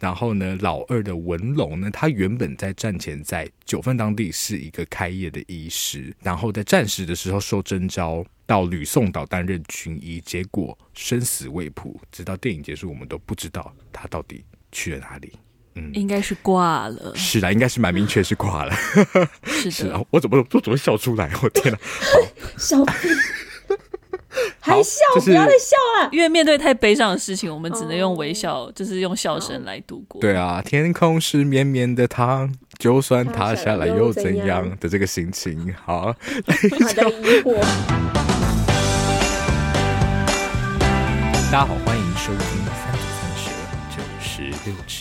然后呢，老二的文龙呢，他原本在战前在九份当地是一个开业的医师，然后在战时的时候受征召到吕宋岛担任军医，结果生死未卜，直到电影结束，我们都不知道他到底去了哪里。嗯，应该是挂了。是的，应该是蛮明确是挂了。是的，是啊，我怎么我怎么笑出来？我天哪！笑屁，还笑，就是，不要再笑了。因为面对太悲伤的事情，我们只能用微笑，哦，就是用笑声来度过。对啊，天空是绵绵的糖，就算塌下来又怎样的这个心情。好，大家好，欢迎收听三九三十九十六尺。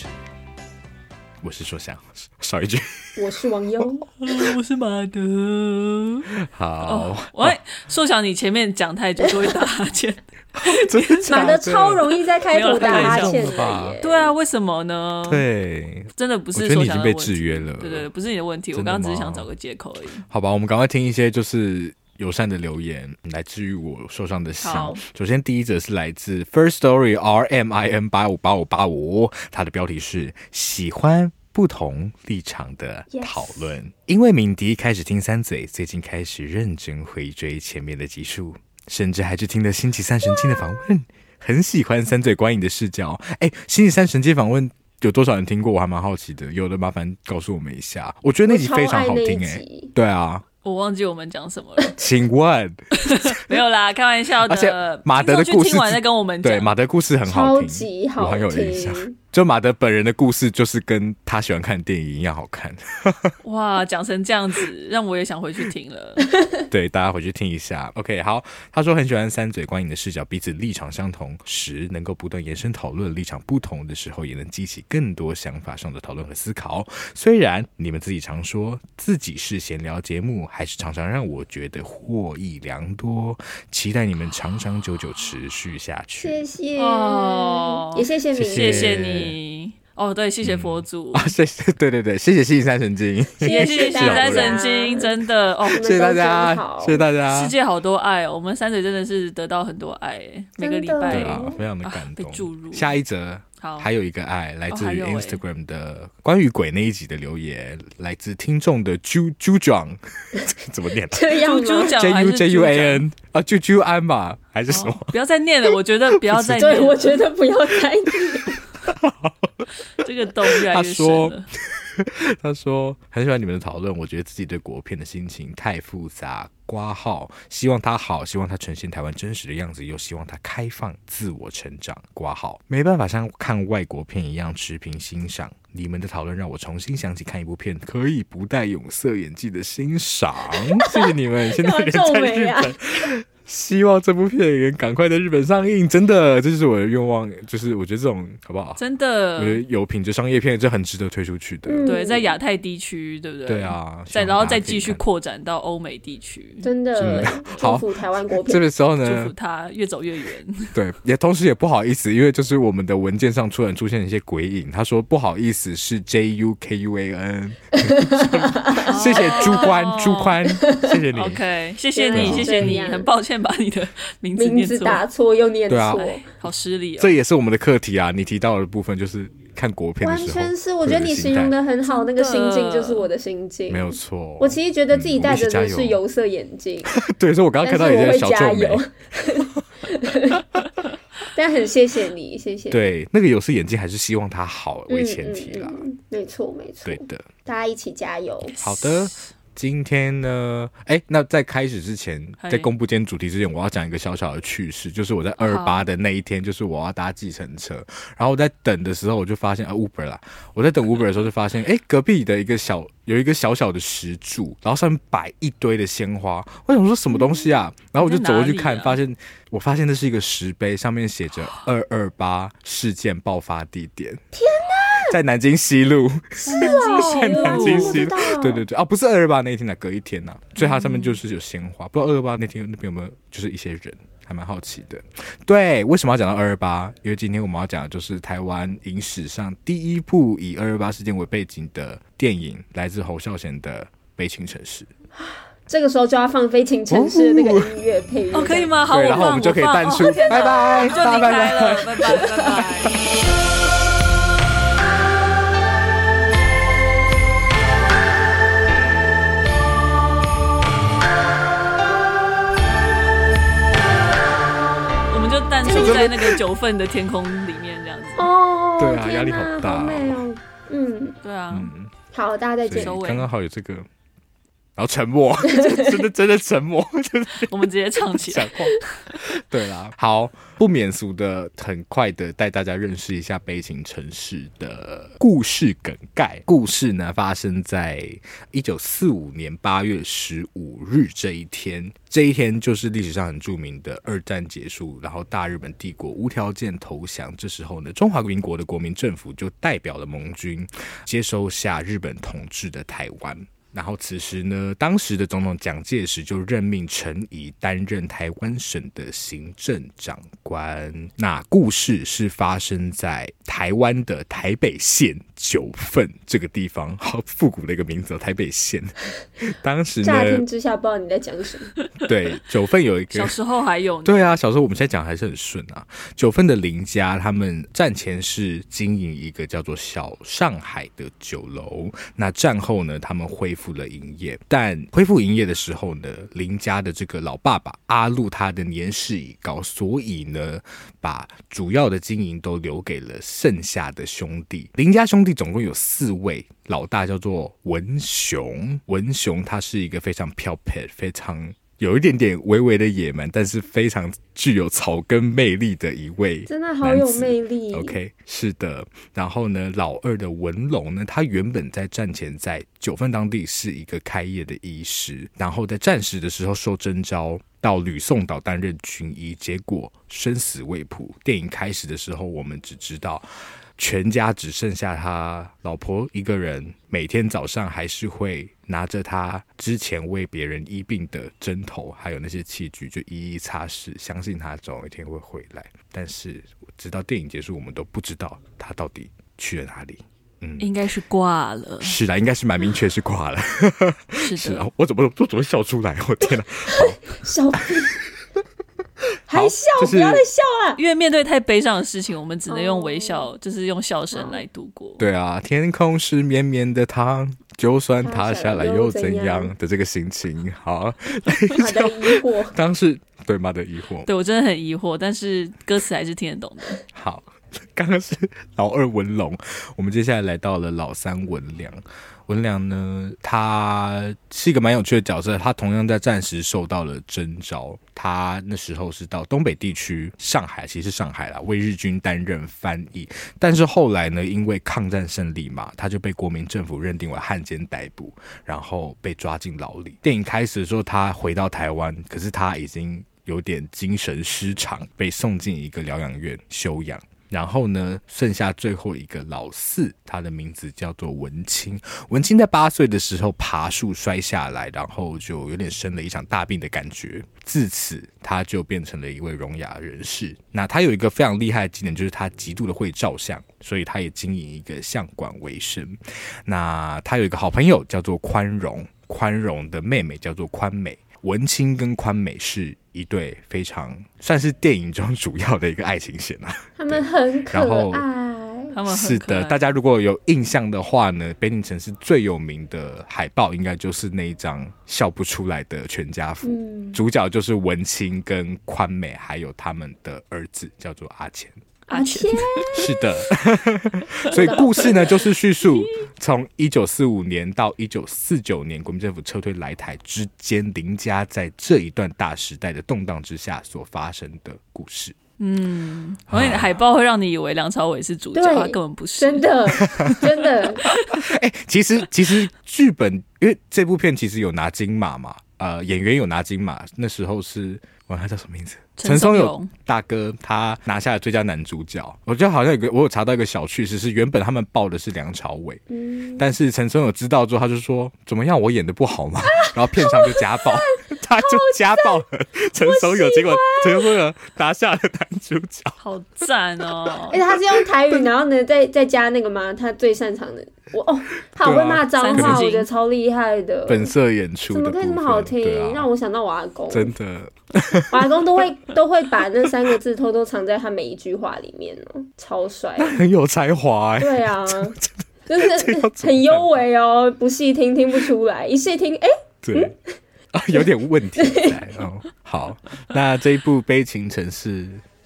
我是说想少一句。我是王优，我是马德。好，喂、哦，说想你前面讲太久就会打哈欠。马德超容易在开头打哈欠的。对啊，为什么呢？对，真的不是说想你已经被制约了。对对对，不是你的问题，我刚刚只是想找个借口而已。好吧，我们赶快听一些就是友善的留言来治愈我受伤的心。首先第一则是来自 First Story R M I N 八五八五八五，它的标题是喜欢。不同立场的讨论，Yes. 因为敏迪开始听三嘴，最近开始认真回追前面的集数，甚至还去听了星期三神经的访问，很喜欢三嘴观影的视角。哎，星期三神经访问有多少人听过？我还蛮好奇的，有的麻烦告诉我们一下。我觉得那集非常好听，哎，对啊。我忘记我们讲什么了，请问 没有啦，开玩笑的。而且马德的故事，听完再跟我们讲。对，马德故事很好听，超级好听，我很有印象。就马德本人的故事，就是跟他喜欢看电影一样好看。哇，讲成这样子，让我也想回去听了。对，大家回去听一下。OK，好。他说很喜欢三嘴观影的视角，彼此立场相同时，能够不断延伸讨论；立场不同的时候，也能激起更多想法上的讨论和思考。虽然你们自己常说自己是闲聊节目，还是常常让我觉得获益良多。期待你们长长久久持续下去。谢谢哦，也谢谢你，谢谢你。哦，对，谢谢佛祖、嗯、啊，谢谢，对对对，谢谢星期三神经，谢谢星期三神经，真的哦，谢谢大家，谢谢大家，世界好多爱哦，我们三嘴真的是得到很多爱，每个礼拜。啊，非常的感动，被注入。下一则，好，还有一个爱来自于 Instagram 的关于鬼那一集的留言，来自听众的啾啾状，怎么念？这样吗？J U J U A N 啊，啾啾安吧，还是什么？不要再念了，我觉得不要再 念，对，我觉得不要再念。这个都越来越深了。他说：“ 他说很喜欢你们的讨论，我觉得自己对国片的心情太复杂。挂号希望他好，希望他呈现台湾真实的样子，又希望他开放自我成长。挂号没办法像看外国片一样持平欣赏。你们的讨论让我重新想起看一部片可以不带有色眼镜的欣赏。谢谢你们，现在人在日本。”希望这部片也赶快在日本上映，真的，这就是我的愿望。就是我觉得这种好不好？真的，我觉得有品质商业片这很值得推出去的。嗯、对，在亚太地区，对不对？对啊，再然后再继续扩展到欧美地区，真的。祝福台湾国片。这个时候呢，祝福他越走越远。对，也同时也不好意思，因为就是我们的文件上突然出现一些鬼影，他说不好意思是 J U K U A N。谢谢朱宽，朱宽，谢谢你。OK，谢谢你，谢谢你，很抱歉把你的。名字，名字打错又念错，啊，好失礼哦。这也是我们的课题啊！你提到的部分就是看国片的时候，完全是我觉得你形容的很好，那个心境就是我的心境，没有错。我其实觉得自己戴着的是有色眼镜，对，所以我刚刚看到你在小皱眉。但很谢谢你，谢谢。对，那个有色眼镜还是希望它好为前提啦。没错，没错。对的，大家一起加油。好的。今天呢，哎，那在开始之前，在公布今天主题之前，我要讲一个小小的趣事，就是我在二八的那一天，就是我要搭计程车，然后我在等的时候，我就发现啊，Uber 啦，我在等 Uber 的时候就发现，哎，隔壁的一个小有一个小小的石柱，然后上面摆一堆的鲜花，我想说什么东西啊？然后我就走过去看，发现我发现那是一个石碑，上面写着二二八事件爆发地点。在南京西路，是哦，在南京西路，对对对，啊，不是二二八那一天的，隔一天呐，所以它上面就是有鲜花，不知道二二八那天那边有没有，就是一些人，还蛮好奇的。对，为什么要讲到二二八？因为今天我们要讲的就是台湾影史上第一部以二二八事件为背景的电影，来自侯孝贤的《悲情城市》。这个时候就要放《悲情城市》那个音乐配乐，哦，可以吗？好，然后我们就可以淡出，拜拜，就离开了，拜拜，拜拜。在那个九份的天空里面这样子。哦，对啊，压力好大，好美哦。嗯，对啊。嗯，好，大家再见。刚刚好有这个。然后沉默，真的真的沉默，我们直接唱起来。对啦，好，不免俗的，很快的带大家认识一下悲情城市的故事梗概。故事呢，发生在一九四五年八月十五日这一天。这一天就是历史上很著名的二战结束，然后大日本帝国无条件投降。这时候呢，中华民国的国民政府就代表了盟军，接收下日本统治的台湾。然后此时呢，当时的总统蒋介石就任命陈仪担任台湾省的行政长官。那故事是发生在台湾的台北县九份这个地方，好复古的一个名字，哦台北县。当时呢，乍听之下不知道你在讲什么。对，九份有一个小时候还有对啊，小时候我们现在讲还是很顺啊。九份的林家他们战前是经营一个叫做小上海的酒楼，那战后呢，他们恢复了营业，但恢复营业的时候呢，林家的这个老爸爸阿禄他的年事已高，所以呢，把主要的经营都留给了剩下的兄弟。林家兄弟总共有四位，老大叫做文雄，文雄他是一个非常漂泊，非常。有一点点微微的野蛮，但是非常具有草根魅力的一位，真的好有魅力。OK，是的。然后呢，老二的文龙呢，他原本在战前在九份当地是一个开业的医师，然后在战时的时候受征召到吕宋岛担任军医，结果生死未卜。电影开始的时候，我们只知道。全家只剩下他老婆一个人，每天早上还是会拿着他之前为别人医病的针头，还有那些器具，就一一擦拭，相信他总有一天会回来。但是直到电影结束，我们都不知道他到底去了哪里。嗯，应该是挂了。是的，应该是蛮明确是挂了。是的，是啊，我怎么我怎么笑出来？我天哪！笑。还笑，就是，不要再笑了。因为面对太悲伤的事情，我们只能用微笑，哦、就是用笑声来度过。对啊，天空是绵绵的糖，就算塌下来又怎样的这个心情。好，妈的疑惑，当时对妈的疑惑，对我真的很疑惑，但是歌词还是听得懂的。好，刚刚是老二文龙，我们接下来来到了老三文良。文良呢，他是一个蛮有趣的角色。他同样在战时受到了征召，他那时候是到东北地区，上海，其实是上海啦，为日军担任翻译。但是后来呢，因为抗战胜利嘛，他就被国民政府认定为汉奸逮捕，然后被抓进牢里。电影开始的时候，他回到台湾，可是他已经有点精神失常，被送进一个疗养院休养。然后呢，剩下最后一个老四，他的名字叫做文清。文清在八岁的时候爬树摔下来，然后就有点生了一场大病的感觉。自此，他就变成了一位聋哑人士。那他有一个非常厉害的技能，就是他极度的会照相，所以他也经营一个相馆为生。那他有一个好朋友叫做宽容，宽容的妹妹叫做宽美。文清跟宽美是一对非常算是电影中主要的一个爱情线啊，他们很可爱，然后。他们是的，大家如果有印象的话呢，北京城市最有名的海报应该就是那一张笑不出来的全家福，嗯、主角就是文清跟宽美，还有他们的儿子叫做阿钱。阿钱是的，所以故事呢，就是叙述从一九四五年到一九四九年国民政府撤退来台之间，林家在这一段大时代的动荡之下所发生的故事。嗯，所以海报会让你以为梁朝伟是主角，他根本不是，真的，真的。哎、欸，其实其实剧本，因为这部片其实有拿金马嘛，呃，演员有拿金马，那时候是。哇，他叫什么名字？陈松勇大哥，他拿下了最佳男主角。我觉得好像有个，我有查到一个小趣事，是原本他们报的是梁朝伟，嗯、但是陈松勇知道之后，他就说：“怎么样，我演的不好吗？”啊、然后片场就家暴，他就家暴了陈松勇，结果陈松勇拿下了男主角，好赞哦！而 且他是用台语，然后呢，再再加那个吗？他最擅长的。我哦，他好会骂脏话，我觉得超厉害的。本色演出怎么可以这么好听？啊、让我想到我阿公，真的，我阿公都会都会把那三个字偷偷藏在他每一句话里面哦，超帅，很有才华哎。对啊，就是很优美哦，不细听听不出来，一细听哎，欸、对 啊，有点问题在哦。好，那这一部《悲情城市》。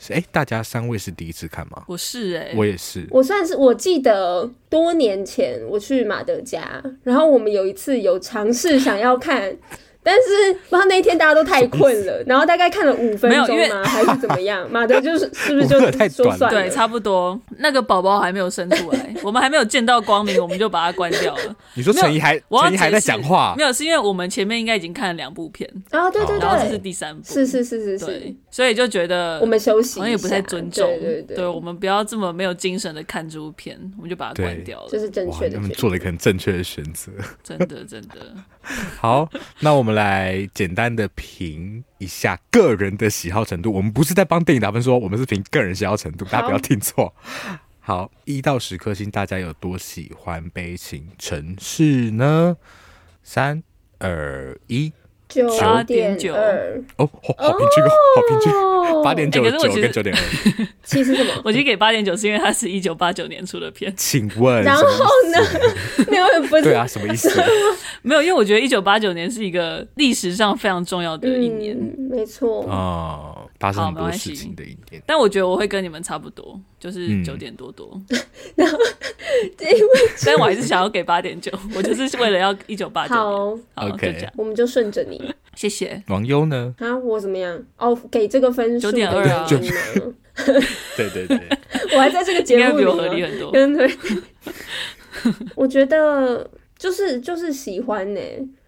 哎、欸，大家三位是第一次看吗？我是哎、欸，我也是。我算是我记得多年前我去马德加，然后我们有一次有尝试想要看。但是，不知道那一天大家都太困了，然后大概看了五分钟吗？还是怎么样？马德就是是不是就说算了？对，差不多。那个宝宝还没有生出来，我们还没有见到光明，我们就把它关掉了。你说陈怡还陈怡还在讲话？没有，是因为我们前面应该已经看了两部片啊，对对对，然后这是第三部，是是是是是，对，所以就觉得我们休息，好像也不太尊重，对对对，对我们不要这么没有精神的看这部片，我们就把它关掉了。这是正确的，他们做了一个很正确的选择，真的 真的。好，那我们来简。简单的评一下个人的喜好程度，我们不是在帮电影打分说，说我们是评个人喜好程度，大家不要听错。好，一到十颗星，大家有多喜欢悲情城市呢？三二一。九点九哦，好好平均哦，好平均，八点九九跟九点二，其实什么？我其实给八点九是因为它是一九八九年出的片。请问，然后呢？没有，不是对啊，什么意思？没有，因为我觉得一九八九年是一个历史上非常重要的一年，没错哦，发生很多事情的一年。但我觉得我会跟你们差不多，就是九点多多。然后，但我还是想要给八点九，我就是为了要一九八九。好，OK，我们就顺着你。谢谢王优呢？啊，我怎么样？哦，给这个分数九点二啊。对对对，我还在这个节目里，比我合理很多。对，我觉得就是就是喜欢呢。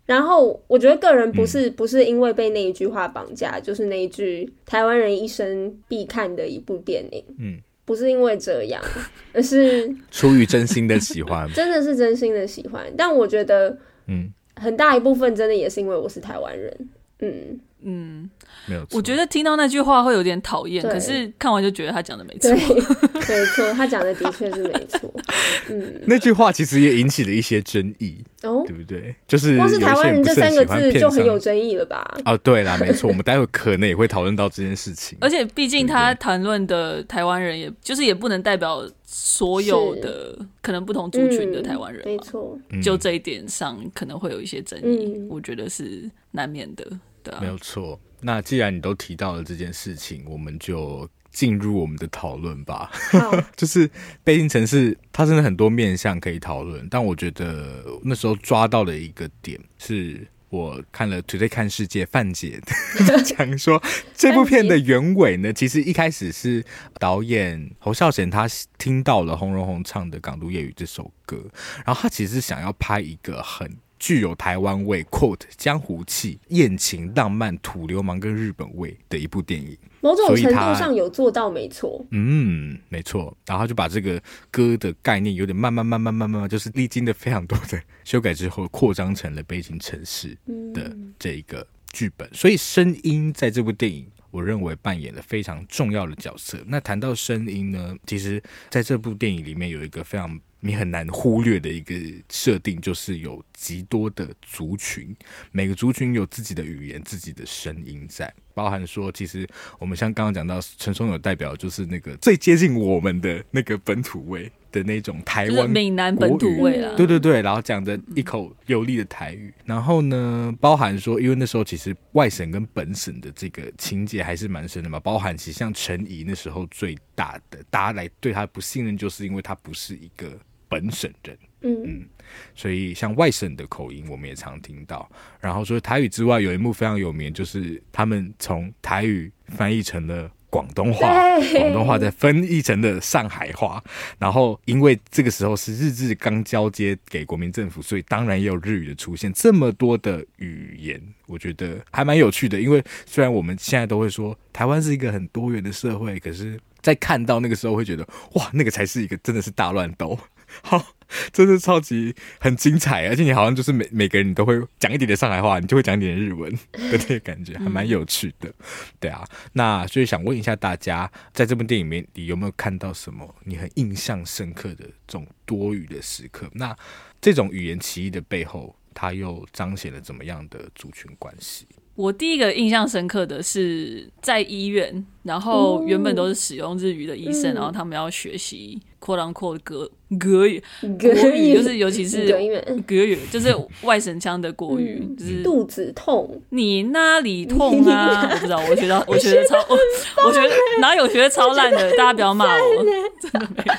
然后我觉得个人不是、嗯、不是因为被那一句话绑架，就是那一句台湾人一生必看的一部电影。嗯，不是因为这样，而是出于真心的喜欢，真的是真心的喜欢。但我觉得，嗯。很大一部分真的也是因为我是台湾人，嗯嗯，没有。我觉得听到那句话会有点讨厌，可是看完就觉得他讲的没错，没错，他讲的的确是没错。嗯，那句话其实也引起了一些争议，哦，对不对？就是光是台湾人这三个字就很有争议了吧？哦，对啦，没错，我们待会可能也会讨论到这件事情。而且毕竟他谈论的台湾人，也就是也不能代表所有的可能不同族群的台湾人，没错。就这一点上可能会有一些争议，我觉得是难免的。没有错。那既然你都提到了这件事情，我们就进入我们的讨论吧。就是北京城市，它真的很多面向可以讨论。但我觉得那时候抓到了一个点，是我看了《Today 看世界》范姐讲说，这部片的原委呢，其实一开始是导演侯孝贤他听到了洪荣宏唱的《港都夜雨》这首歌，然后他其实是想要拍一个很。具有台湾味 （quote 江湖气、艳情、浪漫、土流氓跟日本味）的一部电影，某种程度上有做到，没错。嗯，没错。然后他就把这个歌的概念有点慢慢、慢慢、慢慢，就是历经了非常多的修改之后，扩张成了《悲情城市》的这一个剧本。所以声音在这部电影，我认为扮演了非常重要的角色。那谈到声音呢，其实在这部电影里面有一个非常。你很难忽略的一个设定，就是有极多的族群，每个族群有自己的语言、自己的声音在，包含说，其实我们像刚刚讲到陈松勇代表，就是那个最接近我们的那个本土味的那种台湾闽南本土味啊，对对对，然后讲的一口流利的台语，然后呢，包含说，因为那时候其实外省跟本省的这个情节还是蛮深的嘛，包含其实像陈怡那时候最大的大家来对他不信任，就是因为他不是一个。本省人，嗯嗯，所以像外省的口音，我们也常听到。然后说台语之外，有一幕非常有名，就是他们从台语翻译成了广东话，广东话再翻译成了上海话。然后因为这个时候是日治刚交接给国民政府，所以当然也有日语的出现。这么多的语言，我觉得还蛮有趣的。因为虽然我们现在都会说台湾是一个很多元的社会，可是，在看到那个时候，会觉得哇，那个才是一个真的是大乱斗。好，真的超级很精彩，而且你好像就是每每个人你都会讲一点点上海话，你就会讲一点点日文的那个感觉，还蛮有趣的。对啊，那所以想问一下大家，在这部电影里面，你有没有看到什么你很印象深刻的这种多语的时刻？那这种语言歧义的背后，它又彰显了怎么样的族群关系？我第一个印象深刻的是在医院，然后原本都是使用日语的医生，嗯、然后他们要学习。扩张扩格格语，国语就是尤其是国语，就是外省腔的国语，嗯、就是肚子痛，你那里痛啊？我不知道，我学到我学的超，我我觉得哪有学的超烂的，大家不要骂我，真的。没有，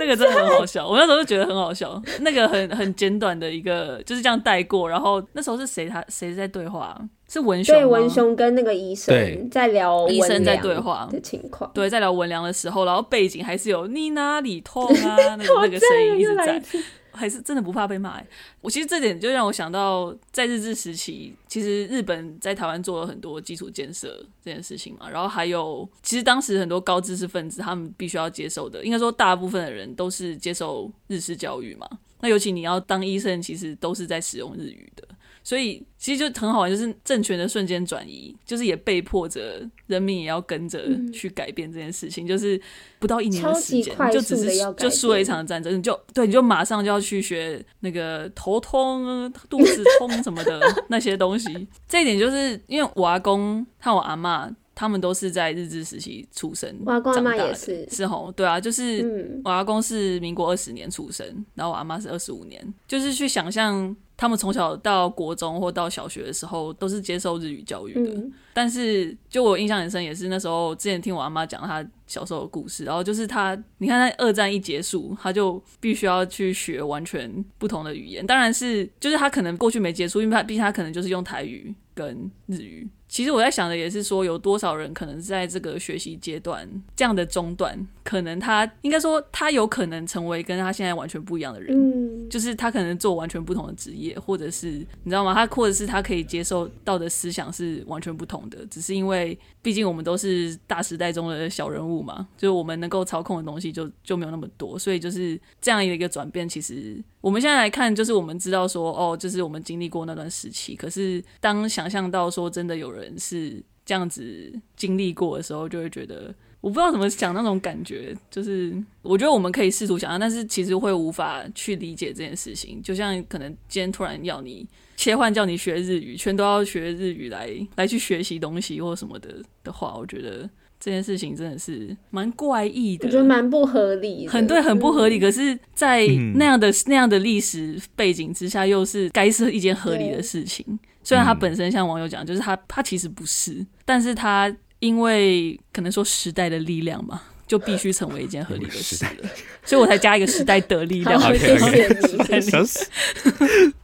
那个真的很好笑，我那时候就觉得很好笑，那个很很简短的一个就是这样带过，然后那时候是谁他谁在对话？是文雄，对文雄跟那个医生在聊医生在对话。的情况，对，在聊文良的时候，然后背景还是有你哪里痛啊，那个那个声音一直在，还是真的不怕被骂、欸。我其实这点就让我想到，在日治时期，其实日本在台湾做了很多基础建设这件事情嘛，然后还有，其实当时很多高知识分子他们必须要接受的，应该说大部分的人都是接受日式教育嘛，那尤其你要当医生，其实都是在使用日语的。所以其实就很好玩，就是政权的瞬间转移，就是也被迫着人民也要跟着去改变这件事情。嗯、就是不到一年的时间，就只是就输了一场战争，你就对，你就马上就要去学那个头痛、肚子痛什么的那些东西。这一点就是因为我阿公和我阿嬷。他们都是在日治时期出生，我阿公阿嬷也是，是吼，对啊，就是我阿公是民国二十年出生，然后我阿妈是二十五年，就是去想象他们从小到国中或到小学的时候都是接受日语教育的，嗯、但是就我印象很深，也是那时候之前听我阿妈讲她小时候的故事，然后就是她，你看，她二战一结束，她就必须要去学完全不同的语言，当然是就是她可能过去没接触，因为她毕竟她可能就是用台语跟日语。其实我在想的也是说，有多少人可能在这个学习阶段这样的中断，可能他应该说他有可能成为跟他现在完全不一样的人，嗯，就是他可能做完全不同的职业，或者是你知道吗？他或者是他可以接受到的思想是完全不同的，只是因为毕竟我们都是大时代中的小人物嘛，就是我们能够操控的东西就就没有那么多，所以就是这样一个转变，其实。我们现在来看，就是我们知道说，哦，就是我们经历过那段时期。可是，当想象到说真的有人人是这样子经历过的时候，就会觉得，我不知道怎么想那种感觉。就是我觉得我们可以试图想象，但是其实会无法去理解这件事情。就像可能今天突然要你切换，叫你学日语，全都要学日语来来去学习东西或什么的的话，我觉得。这件事情真的是蛮怪异的，我觉得蛮不合理的，很对，很不合理。嗯、可是，在那样的那样的历史背景之下，又是该是一件合理的事情。对虽然他本身像网友讲，就是他他其实不是，但是他因为可能说时代的力量嘛，就必须成为一件合理的事了。所以我才加一个时代的力量。谢谢你，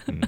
嗯，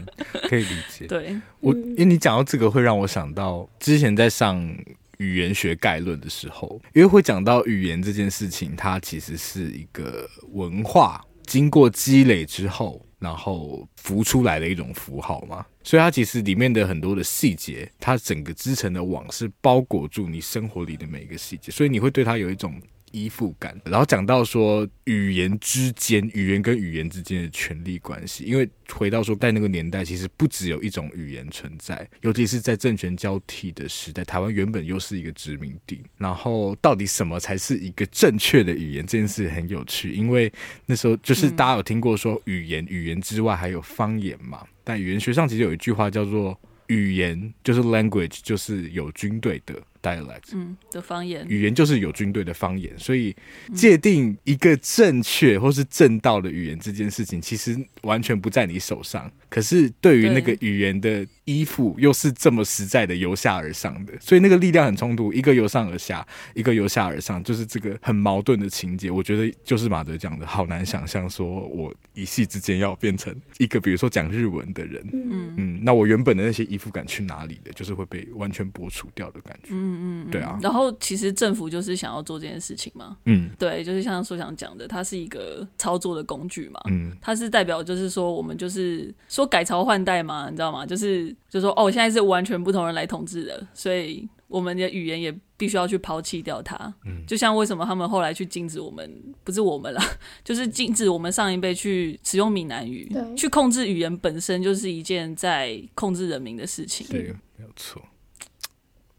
可以理解。对我，因为你讲到这个，会让我想到之前在上。语言学概论的时候，因为会讲到语言这件事情，它其实是一个文化经过积累之后，然后浮出来的一种符号嘛，所以它其实里面的很多的细节，它整个织成的网是包裹住你生活里的每一个细节，所以你会对它有一种。依附感，然后讲到说语言之间，语言跟语言之间的权力关系，因为回到说在那个年代，其实不只有一种语言存在，尤其是在政权交替的时代，台湾原本又是一个殖民地，然后到底什么才是一个正确的语言，这件事很有趣，因为那时候就是大家有听过说语言，语言之外还有方言嘛，但语言学上其实有一句话叫做语言就是 language，就是有军队的。dialect，嗯，的方言，语言就是有军队的方言，所以界定一个正确或是正道的语言这件事情，其实完全不在你手上。可是对于那个语言的依附，又是这么实在的由下而上的，所以那个力量很冲突，一个由上而下，一个由下而上，就是这个很矛盾的情节。我觉得就是马德讲的，好难想象说我一夕之间要变成一个，比如说讲日文的人，嗯嗯，那我原本的那些依附感去哪里的，就是会被完全剥除掉的感觉。嗯。嗯，对啊。然后其实政府就是想要做这件事情嘛。嗯，对，就是像说想讲的，它是一个操作的工具嘛。嗯，它是代表就是说我们就是说改朝换代嘛，你知道吗？就是就说哦，现在是完全不同人来统治的，所以我们的语言也必须要去抛弃掉它。嗯，就像为什么他们后来去禁止我们，不是我们啦，就是禁止我们上一辈去使用闽南语，对去控制语言本身就是一件在控制人民的事情。对，没有错。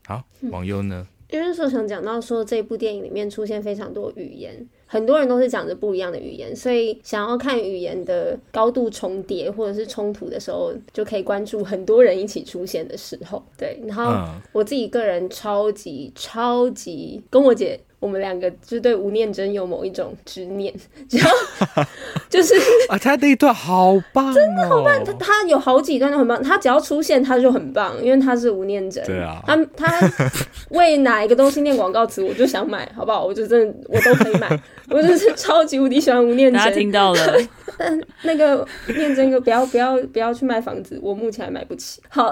好，网友呢？因为说想讲到说这部电影里面出现非常多语言，很多人都是讲着不一样的语言，所以想要看语言的高度重叠或者是冲突的时候，就可以关注很多人一起出现的时候。对，然后我自己个人超级超级跟我姐。我们两个就对吴念真有某一种执念，然后 就是啊，他那一段好棒，哦，真的好棒。他他有好几段都很棒，他只要出现他就很棒，因为他是吴念真。对啊，他他为哪一个东西念广告词，我就想买，好不好？我就真的我都可以买，我就是超级无敌喜欢吴念真。大家听到了，但那个念真哥不要不要不要去卖房子，我目前还买不起。好，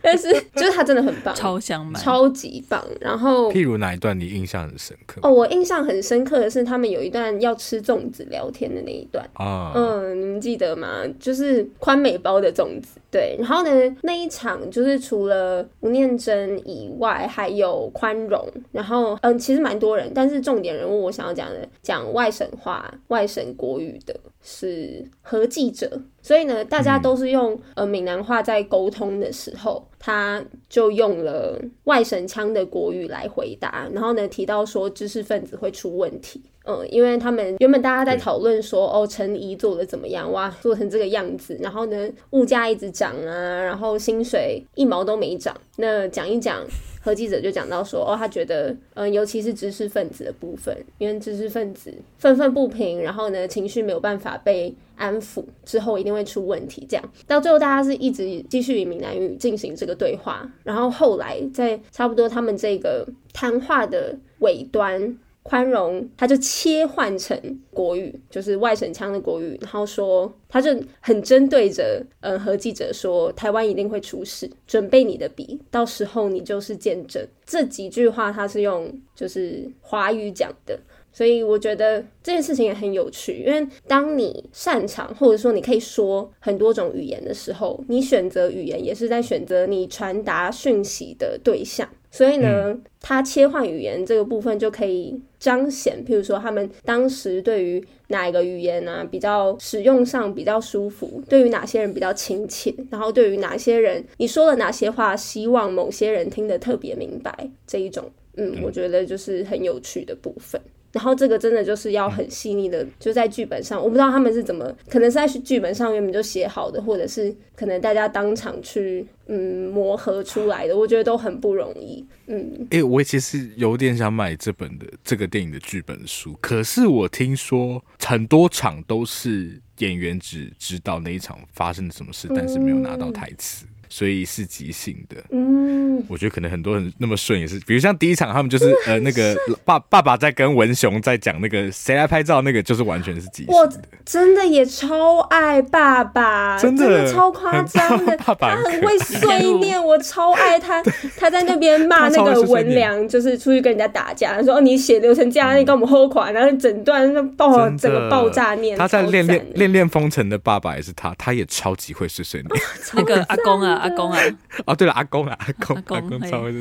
但是就是他真的很棒，超想买，超级棒。然后譬如哪一段你印象很深？哦，我印象很深刻的是他们有一段要吃粽子聊天的那一段啊，嗯，你们记得吗？就是宽美包的粽子，对。然后呢，那一场就是除了吴念真以外，还有宽容，然后嗯，其实蛮多人，但是重点人物我想要讲的，讲外省话、外省国语的是何记者。所以呢，大家都是用呃闽南话在沟通的时候，他就用了外省腔的国语来回答。然后呢，提到说知识分子会出问题，嗯，因为他们原本大家在讨论说，哦，陈怡做的怎么样？哇，做成这个样子。然后呢，物价一直涨啊，然后薪水一毛都没涨。那讲一讲。何记者就讲到说，哦，他觉得，嗯，尤其是知识分子的部分，因为知识分子愤愤不平，然后呢，情绪没有办法被安抚，之后一定会出问题。这样到最后，大家是一直继续以闽南语进行这个对话，然后后来在差不多他们这个谈话的尾端。宽容，他就切换成国语，就是外省腔的国语，然后说，他就很针对着，嗯，何记者说，台湾一定会出事，准备你的笔，到时候你就是见证。这几句话他是用就是华语讲的，所以我觉得这件事情也很有趣，因为当你擅长或者说你可以说很多种语言的时候，你选择语言也是在选择你传达讯息的对象。所以呢，它切换语言这个部分就可以彰显，譬如说他们当时对于哪一个语言呢、啊、比较使用上比较舒服，对于哪些人比较亲切，然后对于哪些人你说了哪些话，希望某些人听得特别明白这一种，嗯，我觉得就是很有趣的部分。然后这个真的就是要很细腻的，就在剧本上，我不知道他们是怎么，可能是在剧本上原本就写好的，或者是可能大家当场去嗯磨合出来的，我觉得都很不容易。嗯，哎、欸，我其实有点想买这本的这个电影的剧本书，可是我听说很多场都是演员只知道那一场发生了什么事，但是没有拿到台词。嗯所以是即兴的，嗯，我觉得可能很多人那么顺也是，比如像第一场他们就是呃那个爸爸爸在跟文雄在讲那个谁来拍照，那个就是完全是即兴的。我真的也超爱爸爸，真的，真的超夸张的，爸爸他很会碎念，我超爱他。他在那边骂那个文良，就是出去跟人家打架，说哦你血流成这样，你跟我们喝垮，然后整段那爆整个爆炸念。他在练练练练风尘的爸爸也是他，他也超级会碎碎念。那个阿公啊。阿公啊！哦，对了，阿公啊，阿公，阿公，阿公超会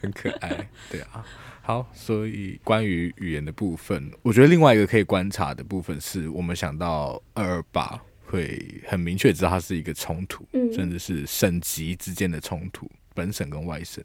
很可爱，对啊。好，所以关于语言的部分，我觉得另外一个可以观察的部分是，我们想到二二八会很明确知道它是一个冲突，嗯，甚至是省级之间的冲突，本省跟外省。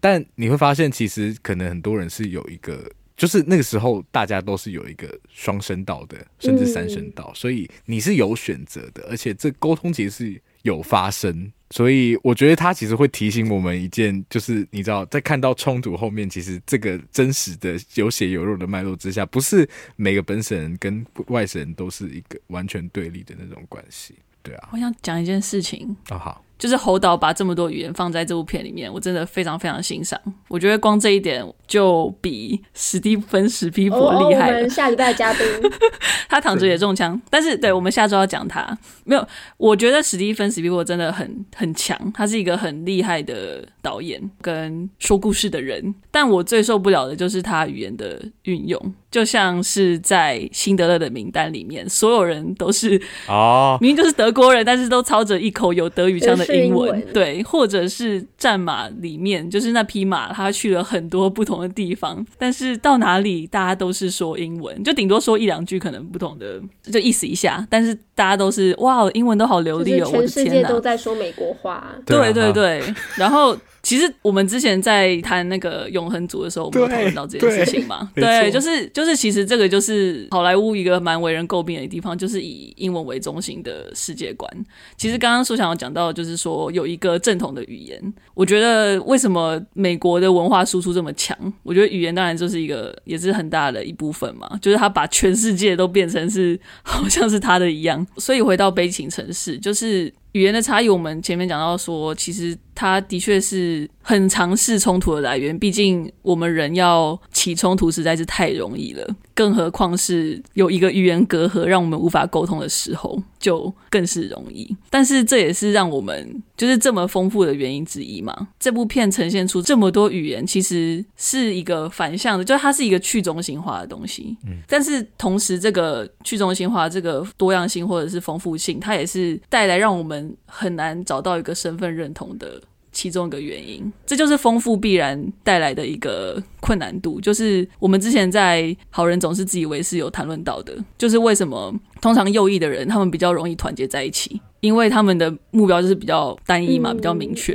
但你会发现，其实可能很多人是有一个，就是那个时候大家都是有一个双声道的，甚至三声道，所以你是有选择的，而且这沟通其实是有发生。所以我觉得他其实会提醒我们一件，就是你知道，在看到冲突后面，其实这个真实的有血有肉的脉络之下，不是每个本省人跟外省人都是一个完全对立的那种关系。对啊，我想讲一件事情。哦，好。就是侯导把这么多语言放在这部片里面，我真的非常非常欣赏。我觉得光这一点就比史蒂芬史匹柏厉害了。Oh, 我们下礼拜嘉宾，他躺着也中枪，但是对，我们下周要讲他。没有，我觉得史蒂芬史匹柏真的很很强，他是一个很厉害的导演跟说故事的人。但我最受不了的就是他语言的运用。就像是在辛德勒的名单里面，所有人都是哦，明明就是德国人，但是都操着一口有德语腔的英文，对，或者是战马里面，就是那匹马，他去了很多不同的地方，但是到哪里大家都是说英文，就顶多说一两句可能不同的，就意思一下，但是大家都是哇，英文都好流利哦，全世界都在说美国话。对对对，然后。其实我们之前在谈那个永恒族的时候，我们有讨论到这件事情嘛？对，对，就是就是，其实这个就是好莱坞一个蛮为人诟病的地方，就是以英文为中心的世界观。其实刚刚书想要讲到，就是说有一个正统的语言。我觉得为什么美国的文化输出这么强？我觉得语言当然就是一个，也是很大的一部分嘛。就是他把全世界都变成是好像是他的一样。所以回到悲情城市，就是。语言的差异，我们前面讲到说，其实它的确是很尝试冲突的来源。毕竟我们人要起冲突实在是太容易了，更何况是有一个语言隔阂让我们无法沟通的时候，就更是容易。但是这也是让我们就是这么丰富的原因之一嘛。这部片呈现出这么多语言，其实是一个反向的，就是它是一个去中心化的东西。嗯，但是同时这个去中心化、这个多样性或者是丰富性，它也是带来让我们。很难找到一个身份认同的其中一个原因，这就是丰富必然带来的一个困难度。就是我们之前在好人总是自以为是有谈论到的，就是为什么通常右翼的人他们比较容易团结在一起，因为他们的目标就是比较单一嘛，比较明确。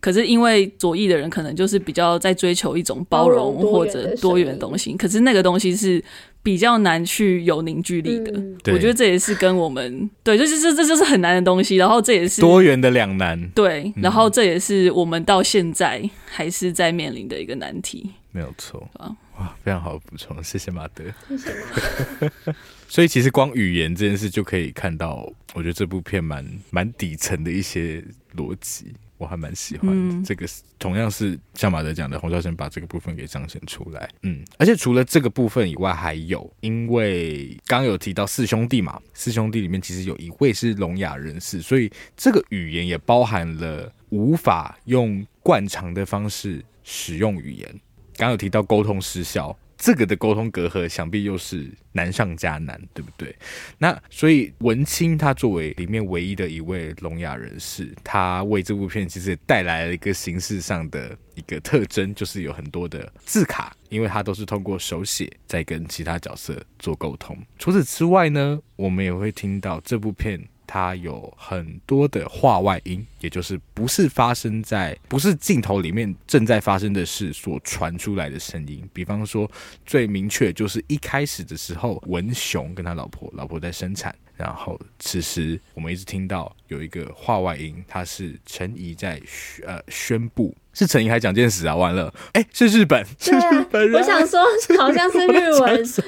可是因为左翼的人可能就是比较在追求一种包容或者多元的东西，可是那个东西是。比较难去有凝聚力的，嗯，我觉得这也是跟我们对，就是这这就是很难的东西。然后这也是多元的两难，对，然后这也是我们到现在还是在面临的一个难题。没有错啊，哇，非常好的补充，谢谢马德。谢谢。所以其实光语言这件事就可以看到，我觉得这部片蛮蛮底层的一些逻辑。我还蛮喜欢的、嗯、这个，同样是像马德讲的，洪绍升把这个部分给彰显出来。嗯，而且除了这个部分以外，还有因为刚有提到四兄弟嘛，四兄弟里面其实有一位是聋哑人士，所以这个语言也包含了无法用惯常的方式使用语言。刚有提到沟通失效。这个的沟通隔阂，想必又是难上加难，对不对？那所以文清他作为里面唯一的一位聋哑人士，他为这部片其实带来了一个形式上的一个特征，就是有很多的字卡，因为他都是通过手写在跟其他角色做沟通。除此之外呢，我们也会听到这部片。它有很多的话外音，也就是不是发生在不是镜头里面正在发生的事所传出来的声音。比方说，最明确就是一开始的时候，文雄跟他老婆，老婆在生产，然后此时我们一直听到有一个话外音，他是陈怡在呃宣布，是陈怡还蒋介石啊？完了，哎，是日本，是日本人。我想说，好像是日文，是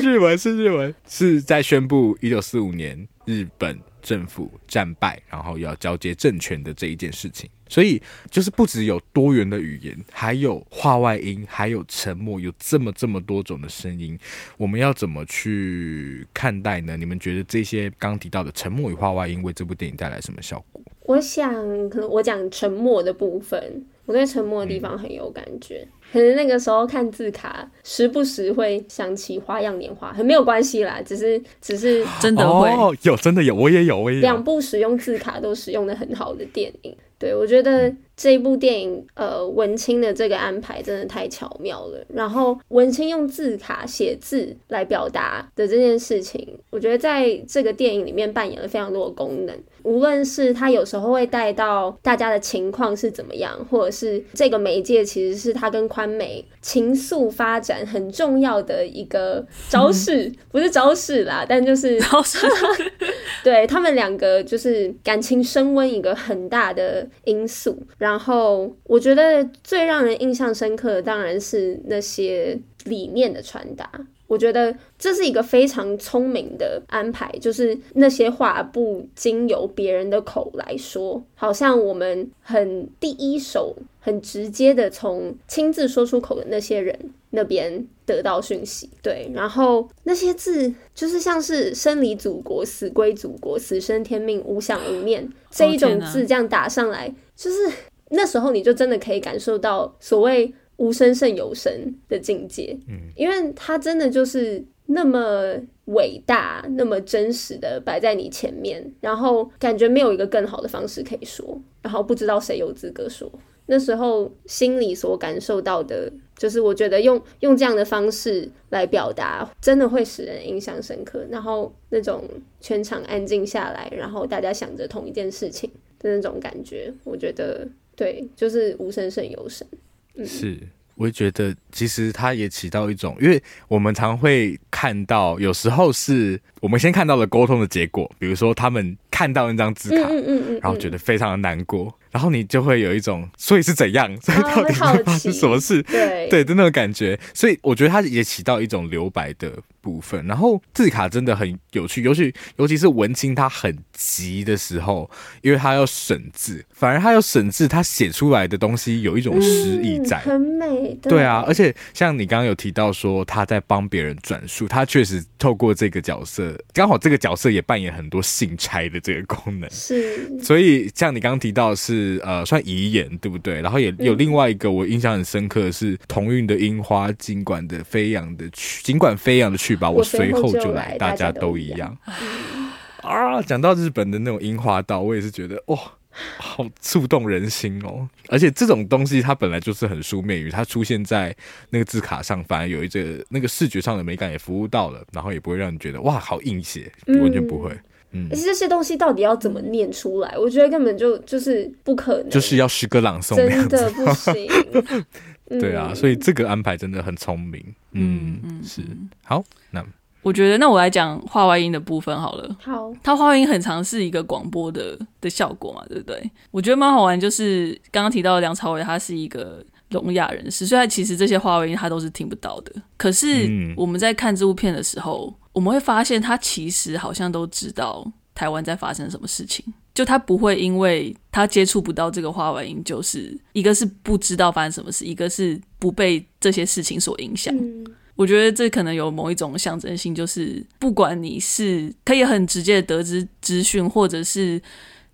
日文，是日文，是在宣布一九四五年。日本政府战败，然后要交接政权的这一件事情，所以就是不只有多元的语言，还有话外音，还有沉默，有这么这么多种的声音，我们要怎么去看待呢？你们觉得这些刚提到的沉默与话外音为这部电影带来什么效果？我想，可能我讲沉默的部分，我对沉默的地方很有感觉。嗯可能那个时候看字卡，时不时会想起《花样年华》，很没有关系啦，只是只是真的会、哦、有，真的有，我也有，我也有两部使用字卡都使用的很好的电影。对，我觉得这一部电影，呃，文清的这个安排真的太巧妙了。然后文清用字卡写字来表达的这件事情，我觉得在这个电影里面扮演了非常多的功能。无论是他有时候会带到大家的情况是怎么样，或者是这个媒介其实是他跟宽美情愫发展很重要的一个招式，不是招式啦，但就是招式。对，他们两个就是感情升温一个很大的因素。然后我觉得最让人印象深刻的当然是那些理念的传达。我觉得这是一个非常聪明的安排，就是那些话不经由别人的口来说，好像我们很第一手、很直接的从亲自说出口的那些人那边得到讯息。对，然后那些字就是像是“生离祖国，死归祖国，死生天命，无想无念”这一种字这样打上来，就是那时候你就真的可以感受到所谓。无声胜有声的境界，嗯，因为它真的就是那么伟大、那么真实的摆在你前面，然后感觉没有一个更好的方式可以说，然后不知道谁有资格说。那时候心里所感受到的就是我觉得用用这样的方式来表达，真的会使人印象深刻。然后那种全场安静下来，然后大家想着同一件事情的那种感觉，我觉得对，就是无声胜有声。嗯，是。我也觉得，其实它也起到一种，因为我们常会看到，有时候是我们先看到了沟通的结果，比如说他们看到那张字卡，然后觉得非常的难过。然后你就会有一种，所以是怎样？所以到底会发生什么事？对对的那种感觉。所以我觉得它也起到一种留白的部分。然后字卡真的很有趣，尤其尤其是文青他很急的时候，因为他要省字，反而他要省字，他写出来的东西有一种诗意在，嗯、很美。对，对啊，而且像你刚刚有提到说他在帮别人转述，他确实透过这个角色，刚好这个角色也扮演很多信差的这个功能。是，所以像你刚刚提到的是。是呃，算遗言对不对？然后也有另外一个我印象很深刻的是同运的樱花，尽管的飞扬的去，尽管飞扬的去吧，我随后就来，大家都一样。啊，讲到日本的那种樱花道，我也是觉得哇，好触动人心哦。而且这种东西它本来就是很书面语，它出现在那个字卡上，反而有一个那个视觉上的美感也服务到了，然后也不会让你觉得哇，好硬写，完全不会。嗯，而且这些东西到底要怎么念出来？我觉得根本就就是不可能，就是要诗歌朗诵，真的不行。对啊，所以这个安排真的很聪明。嗯嗯，是。好，那我觉得那我来讲画外音的部分好了。好，它画外音很常是一个广播的的效果嘛，对不对？我觉得蛮好玩，就是刚刚提到的梁朝伟，他是一个聋哑人士，所以他其实这些画外音他都是听不到的。可是我们在看这部片的时候。我们会发现，他其实好像都知道台湾在发生什么事情。就他不会因为他接触不到这个话外音，就是一个是不知道发生什么事，一个是不被这些事情所影响。嗯。我觉得这可能有某一种象征性，就是不管你是可以很直接的得知资讯，或者是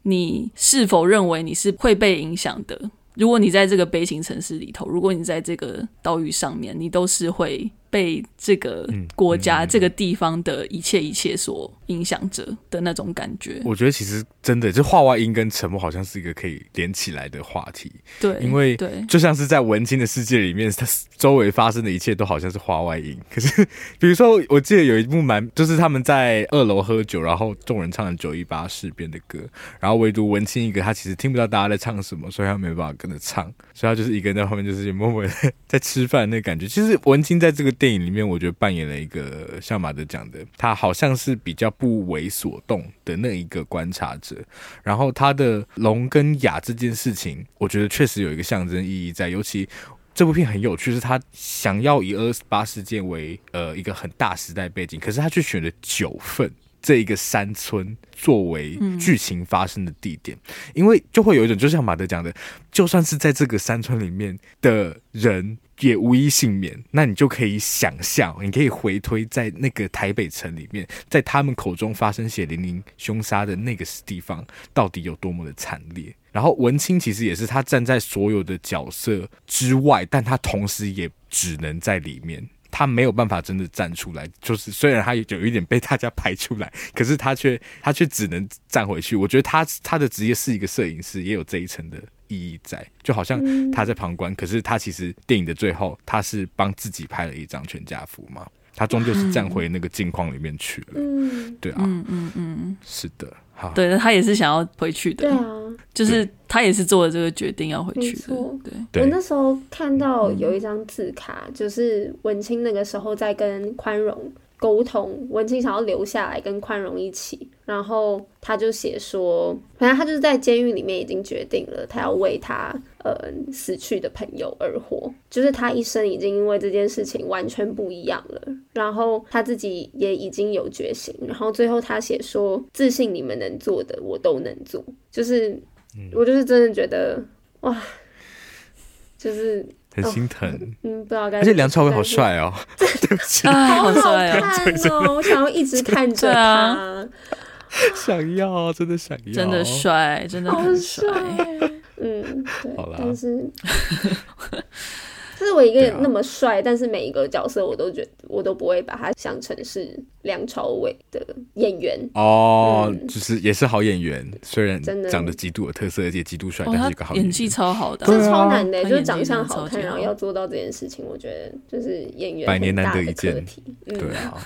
你是否认为你是会被影响的。如果你在这个悲情城市里头，如果你在这个岛屿上面，你都是会。被这个国家、嗯嗯、这个地方的一切一切所影响着的那种感觉，我觉得其实真的，就画外音跟沉默好像是一个可以连起来的话题。对，因为对，就像是在文青的世界里面，它周围发生的一切都好像是画外音。可是，比如说，我记得有一幕蛮，就是他们在二楼喝酒，然后众人唱的九一八事变的歌，然后唯独文青一个，他其实听不到大家在唱什么，所以他没办法跟着唱，所以他就是一个人在后面，就是默默的 在吃饭那感觉。其实文青在这个。电影里面，我觉得扮演了一个像马德讲的，他好像是比较不为所动的那一个观察者。然后他的龙跟雅这件事情，我觉得确实有一个象征意义在。尤其这部片很有趣，是他想要以二十八事件为呃一个很大时代背景，可是他却选了九份这一个山村作为剧情发生的地点，嗯、因为就会有一种，就像马德讲的，就算是在这个山村里面的人。也无一幸免，那你就可以想象，你可以回推在那个台北城里面，在他们口中发生血淋淋凶杀的那个地方，到底有多么的惨烈。然后文青其实也是他站在所有的角色之外，但他同时也只能在里面。他没有办法真的站出来，就是虽然他有一点被大家排出来，可是他却他却只能站回去。我觉得他他的职业是一个摄影师，也有这一层的意义在，就好像他在旁观，可是他其实电影的最后，他是帮自己拍了一张全家福嘛，他终究是站回那个镜框里面去了。嗯，对啊，嗯嗯嗯，是的。好。对，他也是想要回去的。对啊，就是他也是做了这个决定要回去的。对，我那时候看到有一张字卡，嗯、就是文青那个时候在跟宽容沟通，文青想要留下来跟宽容一起，然后他就写说，反正他就是在监狱里面已经决定了，他要为他。呃，死去的朋友而活，就是他一生已经因为这件事情完全不一样了。然后他自己也已经有觉醒。然后最后他写说：“自信你们能做的，我都能做。”就是，我就是真的觉得哇，就是很心疼。哦、嗯，不知道该。而且梁朝伟好帅哦，对不起，好帅哦，我想要一直看着他，想要，真的想要，真的帅，真的很帅。嗯，对，好啦。但是 是我一个那么帅，啊、但是每一个角色我都觉得我都不会把他想成是梁朝伟的演员。哦，嗯、就是也是好演员，虽然长得极度有特色，而且极度帅，但是一个好演员，演技超好的，这超难的，就是长相好看，然后要做到这件事情，我觉得就是演员百年难得一见，对啊，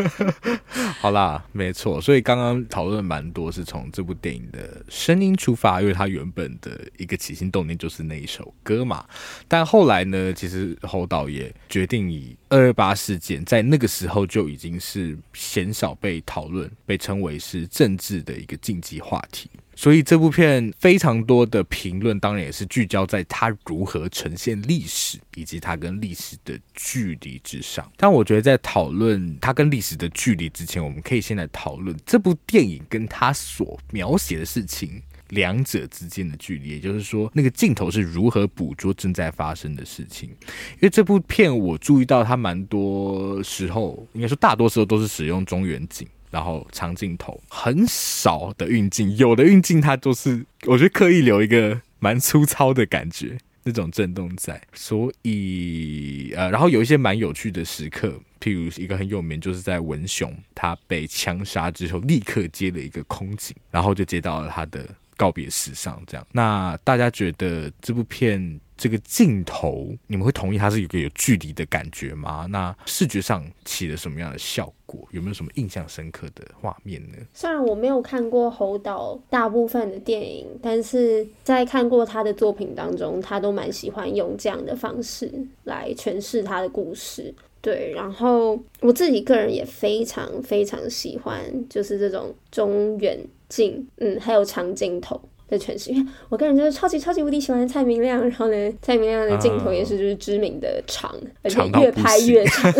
好啦，没错，所以刚刚讨论蛮多是从这部电影的声音出发，因为它原本的一个起心动念就是那一首歌嘛，但后来呢，其实侯导也决定以二二八事件在那个时候就已经是鲜少被讨论，被称为是政治的一个禁忌话题。所以这部片非常多的评论，当然也是聚焦在它如何呈现历史，以及它跟历史的距离之上。但我觉得在讨论它跟历史的距离之前，我们可以先来讨论这部电影跟它所描写的事情两者之间的距离，也就是说，那个镜头是如何捕捉正在发生的事情。因为这部片我注意到它蛮多时候，应该说大多时候都是使用中远景。然后长镜头很少的运镜，有的运镜它都是我觉得刻意留一个蛮粗糙的感觉，那种震动在。所以呃，然后有一些蛮有趣的时刻，譬如一个很有名，就是在文雄他被枪杀之后，立刻接了一个空景，然后就接到了他的告别式上。这样，那大家觉得这部片？这个镜头，你们会同意它是有个有距离的感觉吗？那视觉上起了什么样的效果？有没有什么印象深刻的画面呢？虽然我没有看过侯导大部分的电影，但是在看过他的作品当中，他都蛮喜欢用这样的方式来诠释他的故事。对，然后我自己个人也非常非常喜欢，就是这种中远镜，嗯，还有长镜头。的诠释，因为我个人就是超级超级无敌喜欢蔡明亮，然后呢，蔡明亮的镜头也是就是知名的长，啊、而且越拍越长，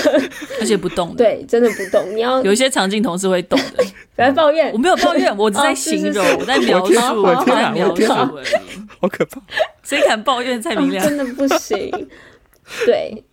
而且不动。对，真的不动。你要有一些长镜头是会动的，不要抱怨，我没有抱怨，我只在形容，我在描述，我在描述，好可怕，谁敢抱怨蔡明亮？真的不行。对，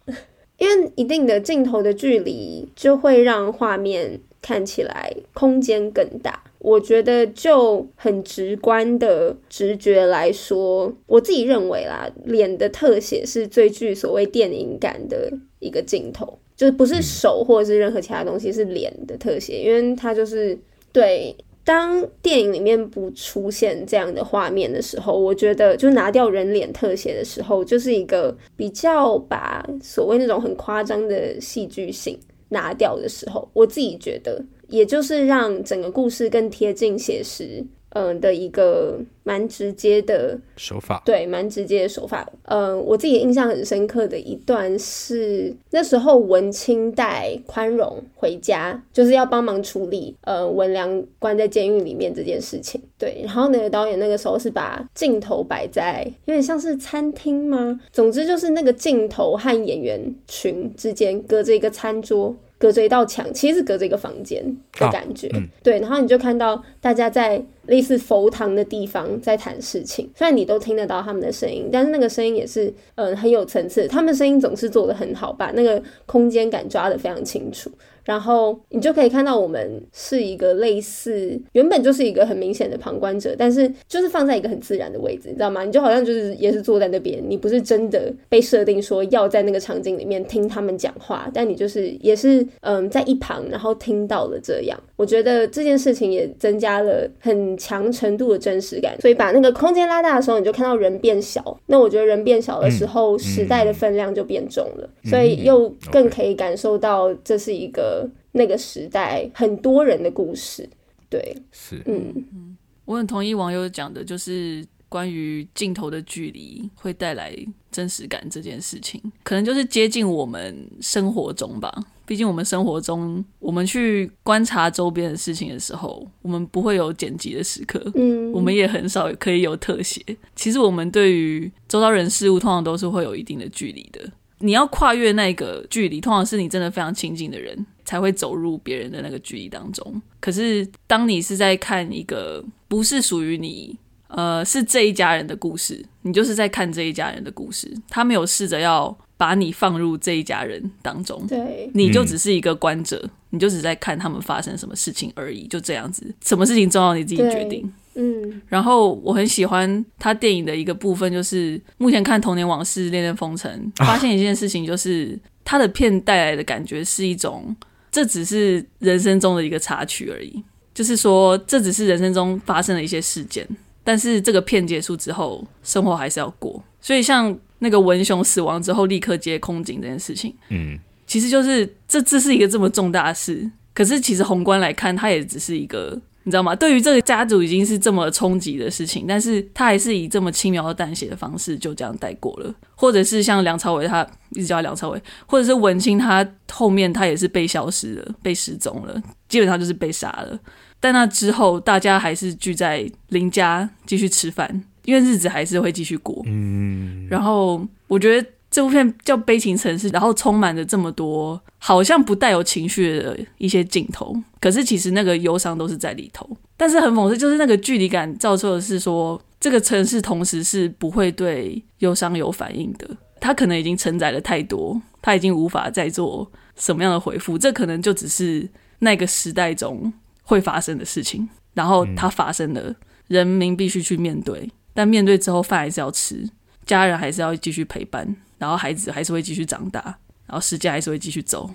因为一定的镜头的距离就会让画面看起来空间更大。我觉得就很直观的直觉来说，我自己认为啦，脸的特写是最具所谓电影感的一个镜头，就是不是手或者是任何其他东西，是脸的特写，因为它就是对。当电影里面不出现这样的画面的时候，我觉得就拿掉人脸特写的时候，就是一个比较把所谓那种很夸张的戏剧性拿掉的时候，我自己觉得。也就是让整个故事更贴近写实，嗯、呃、的一个蛮直接的手法，对，蛮直接的手法。嗯、呃，我自己印象很深刻的一段是那时候文清带宽容回家，就是要帮忙处理呃文良关在监狱里面这件事情。对，然后那个导演那个时候是把镜头摆在有点像是餐厅吗？总之就是那个镜头和演员群之间隔着一个餐桌。隔着一道墙，其实是隔着一个房间的感觉，啊嗯、对。然后你就看到大家在类似佛堂的地方在谈事情，虽然你都听得到他们的声音，但是那个声音也是嗯很有层次。他们声音总是做的很好，把那个空间感抓得非常清楚。然后你就可以看到，我们是一个类似原本就是一个很明显的旁观者，但是就是放在一个很自然的位置，你知道吗？你就好像就是也是坐在那边，你不是真的被设定说要在那个场景里面听他们讲话，但你就是也是嗯在一旁，然后听到了这样。我觉得这件事情也增加了很强程度的真实感，所以把那个空间拉大的时候，你就看到人变小。那我觉得人变小的时候，时代的分量就变重了，所以又更可以感受到这是一个。那个时代很多人的故事，对，是，嗯嗯，我很同意网友讲的，就是关于镜头的距离会带来真实感这件事情，可能就是接近我们生活中吧。毕竟我们生活中，我们去观察周边的事情的时候，我们不会有剪辑的时刻，嗯，我们也很少可以有特写。其实我们对于周遭人事物，通常都是会有一定的距离的。你要跨越那个距离，通常是你真的非常亲近的人才会走入别人的那个距离当中。可是，当你是在看一个不是属于你，呃，是这一家人的故事，你就是在看这一家人的故事。他没有试着要把你放入这一家人当中，对，你就只是一个观者，嗯、你就只在看他们发生什么事情而已，就这样子。什么事情重要你自己决定。嗯，然后我很喜欢他电影的一个部分，就是目前看《童年往事》《恋恋风尘》，发现一件事情，就是他的片带来的感觉是一种，这只是人生中的一个插曲而已，就是说这只是人生中发生的一些事件，但是这个片结束之后，生活还是要过。所以像那个文雄死亡之后立刻接空警这件事情，嗯，其实就是这这是一个这么重大的事，可是其实宏观来看，它也只是一个。你知道吗？对于这个家族已经是这么冲击的事情，但是他还是以这么轻描淡写的方式就这样带过了。或者是像梁朝伟，他一直叫他梁朝伟，或者是文青，他后面他也是被消失了，被失踪了，基本上就是被杀了。但那之后，大家还是聚在林家继续吃饭，因为日子还是会继续过。嗯，然后我觉得。这部片叫《悲情城市》，然后充满着这么多好像不带有情绪的一些镜头，可是其实那个忧伤都是在里头。但是很讽刺，就是那个距离感造就的是说，这个城市同时是不会对忧伤有反应的。它可能已经承载了太多，它已经无法再做什么样的回复。这可能就只是那个时代中会发生的事情，然后它发生了，人民必须去面对。但面对之后，饭还是要吃，家人还是要继续陪伴。然后孩子还是会继续长大，然后时间还是会继续走，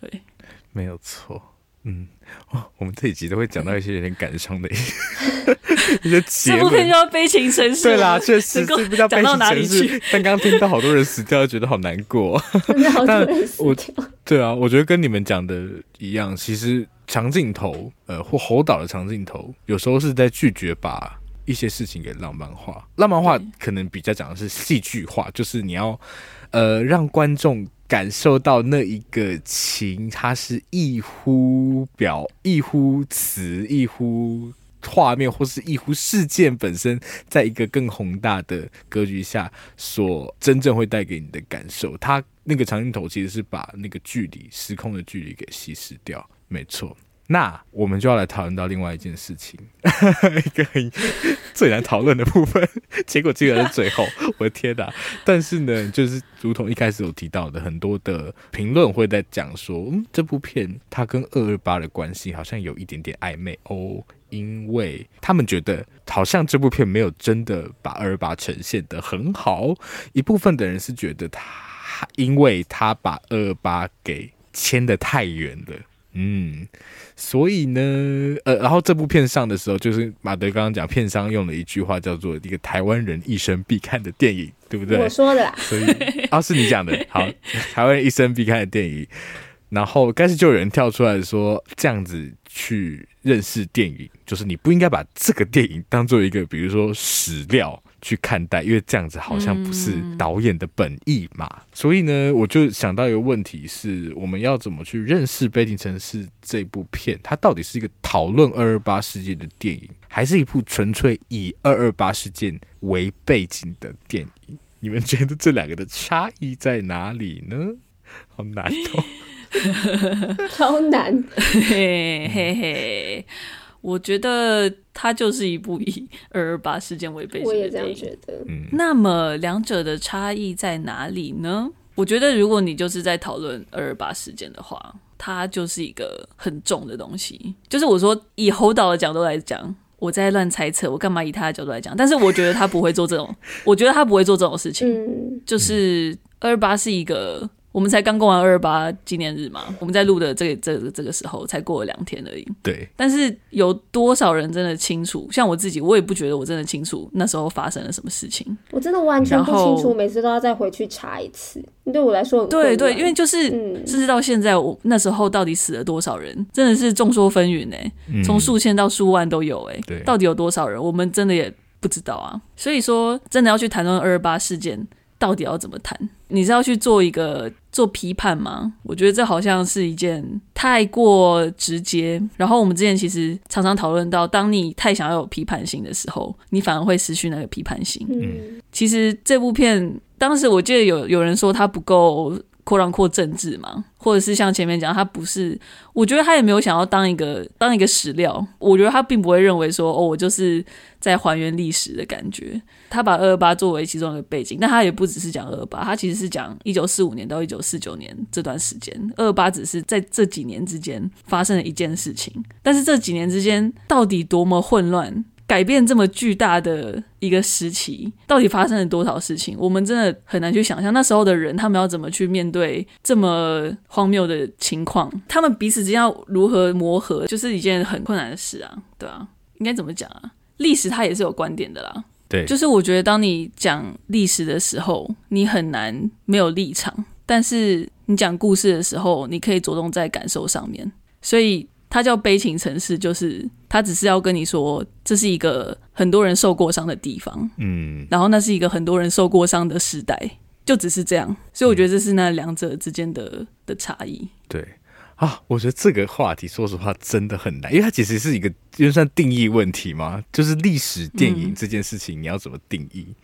对，没有错，嗯，哦，我们这一集都会讲到一些有点感伤的一些，一些结论，这部片叫悲情城市，对啦，确实 是比较悲情城市。讲到哪里去？但刚刚听到好多人死掉，觉得好难过，真的好多人死掉。对啊，我觉得跟你们讲的一样，其实长镜头，呃，或侯导的长镜头，有时候是在拒绝把。一些事情给浪漫化，浪漫化可能比较讲的是戏剧化，就是你要呃让观众感受到那一个情，它是一乎表、一乎词、一乎画面，或是异乎事件本身，在一个更宏大的格局下，所真正会带给你的感受。它那个长镜头其实是把那个距离、时空的距离给稀释掉，没错。那我们就要来讨论到另外一件事情，一个很最难讨论的部分，结果竟然是最后，我的天哪！但是呢，就是如同一开始有提到的，很多的评论会在讲说，嗯，这部片它跟二二八的关系好像有一点点暧昧哦，因为他们觉得好像这部片没有真的把二二八呈现的很好。一部分的人是觉得他，因为他把二二八给牵得太远了。嗯，所以呢，呃，然后这部片上的时候，就是马德刚刚讲，片商用了一句话叫做“一个台湾人一生必看的电影”，对不对？我说的啦。所以，啊，是你讲的。好，台湾人一生必看的电影。然后，开始就有人跳出来说，这样子去认识电影，就是你不应该把这个电影当做一个，比如说史料。去看待，因为这样子好像不是导演的本意嘛，嗯、所以呢，我就想到一个问题是，我们要怎么去认识《北京城市》这部片？它到底是一个讨论二二八事件的电影，还是一部纯粹以二二八事件为背景的电影？你们觉得这两个的差异在哪里呢？好难哦，超难，嘿嘿嘿。我觉得它就是一部以 二二八事件为背景的电影。我也这样觉得。嗯，那么两者的差异在哪里呢？我觉得如果你就是在讨论二二八事件的话，它就是一个很重的东西。就是我说以侯导的角度来讲，我在乱猜测，我干嘛以他的角度来讲？但是我觉得他不会做这种，我觉得他不会做这种事情。嗯，就是二二八是一个。我们才刚过完二二八纪念日嘛，我们在录的这个这个这个时候才过了两天而已。对，但是有多少人真的清楚？像我自己，我也不觉得我真的清楚那时候发生了什么事情。我真的完全不清楚，每次都要再回去查一次。对我来说很，对对，因为就是、嗯、甚至到现在，我那时候到底死了多少人，真的是众说纷纭哎，从数千到数万都有哎，对，到底有多少人，我们真的也不知道啊。所以说，真的要去谈论二二八事件，到底要怎么谈？你是要去做一个做批判吗？我觉得这好像是一件太过直接。然后我们之前其实常常讨论到，当你太想要有批判性的时候，你反而会失去那个批判性。嗯，其实这部片当时我记得有有人说它不够。扩张扩政治嘛，或者是像前面讲，他不是，我觉得他也没有想要当一个当一个史料，我觉得他并不会认为说，哦，我就是在还原历史的感觉。他把二二八作为其中一个背景，但他也不只是讲二二八，他其实是讲一九四五年到一九四九年这段时间，二二八只是在这几年之间发生了一件事情，但是这几年之间到底多么混乱？改变这么巨大的一个时期，到底发生了多少事情？我们真的很难去想象那时候的人，他们要怎么去面对这么荒谬的情况，他们彼此之间要如何磨合，就是一件很困难的事啊，对啊，应该怎么讲啊？历史它也是有观点的啦，对，就是我觉得当你讲历史的时候，你很难没有立场，但是你讲故事的时候，你可以着重在感受上面，所以。它叫悲情城市，就是它只是要跟你说，这是一个很多人受过伤的地方，嗯，然后那是一个很多人受过伤的时代，就只是这样。所以我觉得这是那两者之间的的差异。对啊，我觉得这个话题说实话真的很难，因为它其实是一个就算定义问题嘛，就是历史电影这件事情你要怎么定义？嗯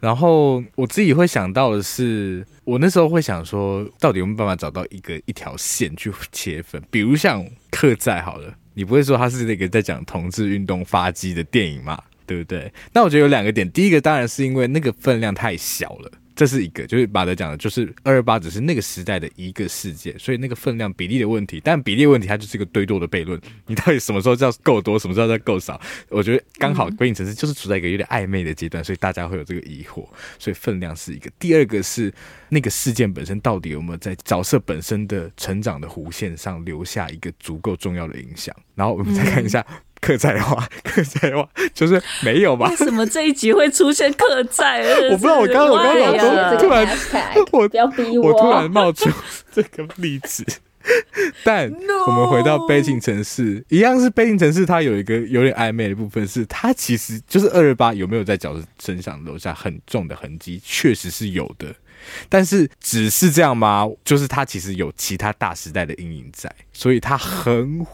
然后我自己会想到的是，我那时候会想说，到底有没有办法找到一个一条线去切分？比如像《客在》好了，你不会说它是那个在讲同志运动发迹的电影嘛？对不对？那我觉得有两个点，第一个当然是因为那个分量太小了。这是一个，就是马德讲的，就是二二八只是那个时代的一个事件，所以那个分量比例的问题。但比例问题，它就是一个堆多的悖论。你到底什么时候叫够多，什么时候叫够少？我觉得刚好《悲情城市》就是处在一个有点暧昧的阶段，所以大家会有这个疑惑。所以分量是一个。第二个是那个事件本身到底有没有在角色本身的成长的弧线上留下一个足够重要的影响？然后我们再看一下。嗯客在话，客在话就是没有吧？为什么这一集会出现客在？我不知道，我刚我刚脑中突然，我不要逼我，我突然冒出这个例子。但我们回到悲情城市，一样是悲情城市，它有一个有点暧昧的部分，是它其实就是二二八有没有在角色身上留下很重的痕迹，确实是有的。但是只是这样吗？就是它其实有其他大时代的阴影在，所以它很。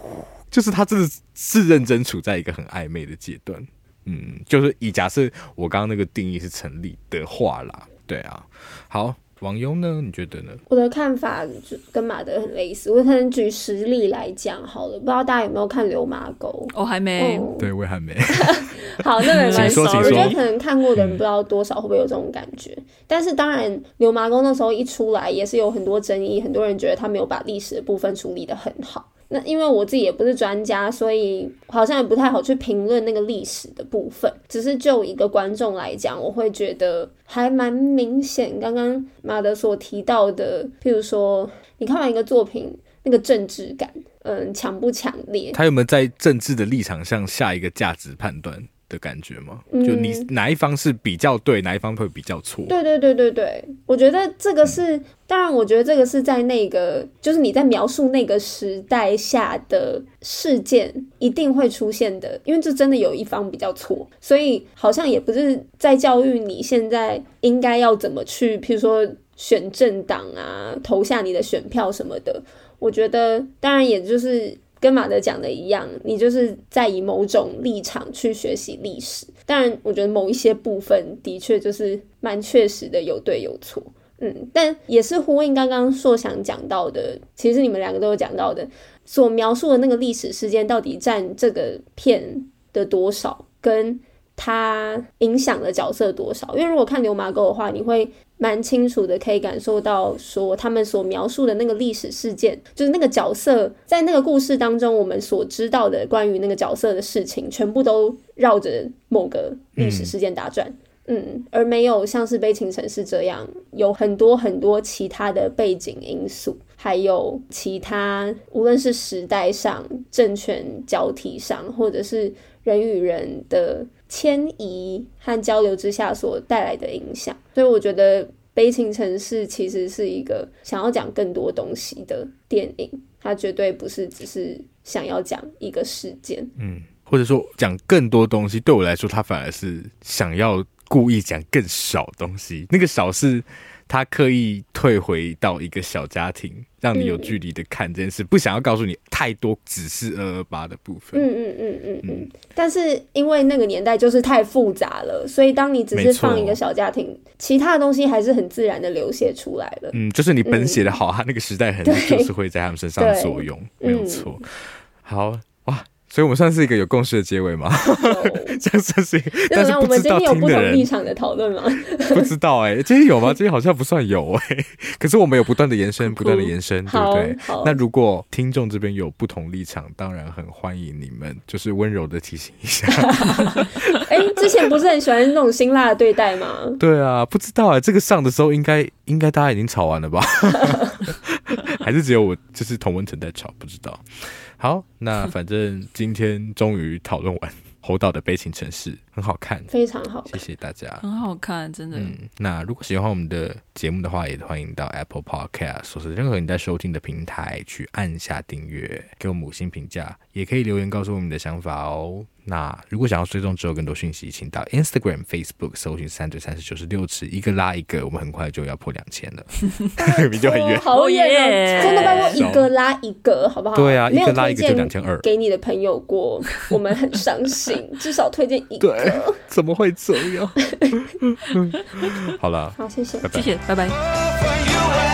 就是他真的是认真处在一个很暧昧的阶段，嗯，就是以假设我刚刚那个定义是成立的话啦，对啊，好，王优呢？你觉得呢？我的看法跟马德很类似，我可能举实例来讲好了，不知道大家有没有看《流麻沟》？哦，还没，哦、对，我也还没。好，那没关系，我觉得可能看过的人不知道多少会不会有这种感觉，嗯、但是当然，《流麻沟》那时候一出来也是有很多争议，很多人觉得他没有把历史的部分处理的很好。那因为我自己也不是专家，所以好像也不太好去评论那个历史的部分。只是就一个观众来讲，我会觉得还蛮明显。刚刚马德所提到的，譬如说你看完一个作品，那个政治感，嗯，强不强烈？他有没有在政治的立场上下一个价值判断？的感觉吗？就你哪一方是比较对，嗯、哪一方会比较错？对对对对对，我觉得这个是，嗯、当然，我觉得这个是在那个，就是你在描述那个时代下的事件一定会出现的，因为这真的有一方比较错，所以好像也不是在教育你现在应该要怎么去，譬如说选政党啊，投下你的选票什么的。我觉得，当然也就是。跟马德讲的一样，你就是在以某种立场去学习历史。当然，我觉得某一些部分的确就是蛮确实的，有对有错。嗯，但也是呼应刚刚硕想讲到的，其实你们两个都有讲到的，所描述的那个历史事件到底占这个片的多少，跟它影响的角色多少？因为如果看《流麻沟》的话，你会。蛮清楚的，可以感受到说他们所描述的那个历史事件，就是那个角色在那个故事当中，我们所知道的关于那个角色的事情，全部都绕着某个历史事件打转，嗯，嗯，而没有像是《悲情城市》这样有很多很多其他的背景因素，还有其他无论是时代上、政权交替上，或者是人与人的。迁移和交流之下所带来的影响，所以我觉得《悲情城市》其实是一个想要讲更多东西的电影，它绝对不是只是想要讲一个事件，嗯，或者说讲更多东西。对我来说，它反而是想要故意讲更少东西，那个少是。他刻意退回到一个小家庭，让你有距离的看这件事，嗯、不想要告诉你太多只是二二八的部分。嗯嗯嗯嗯嗯。嗯，但是因为那个年代就是太复杂了，所以当你只是放一个小家庭，其他的东西还是很自然的流泻出来了。嗯，就是你本写的好，他、嗯、那个时代 痕迹就是会在他们身上作用，没有错。嗯、好哇，所以我们算是一个有共识的结尾吗？这样算是，但是我们今天有不同立场的讨论吗？不知道哎、欸，今天有吗？今天好像不算有哎、欸。可是我们有不断的延伸，不断的延伸，对不对？那如果听众这边有不同立场，当然很欢迎你们，就是温柔的提醒一下。哎、欸，之前不是很喜欢那种辛辣的对待吗？对啊，不知道哎、欸，这个上的时候应该应该大家已经吵完了吧？还是只有我就是童文成在吵？不知道。好，那 反正今天终于讨论完 侯导的《悲情城市》，很好看，非常好，谢谢大家，很好看，真的。嗯，那如果喜欢我们的节目的话，也欢迎到 Apple Podcast 或是任何你在收听的平台去按下订阅，给我们五星评价，也可以留言告诉我们你的想法哦。那如果想要追踪之后更多讯息，请到 Instagram、Facebook 搜寻三对三十九十六尺，一个拉一个，我们很快就要破两千了，明明就很远，好远哦！真的拜托一个拉一个，好不好？对啊，一个拉一个就两千二，给你的朋友过，我们很伤心，至少推荐一个。对，怎么会这样？好了，好，谢谢，谢谢，拜拜。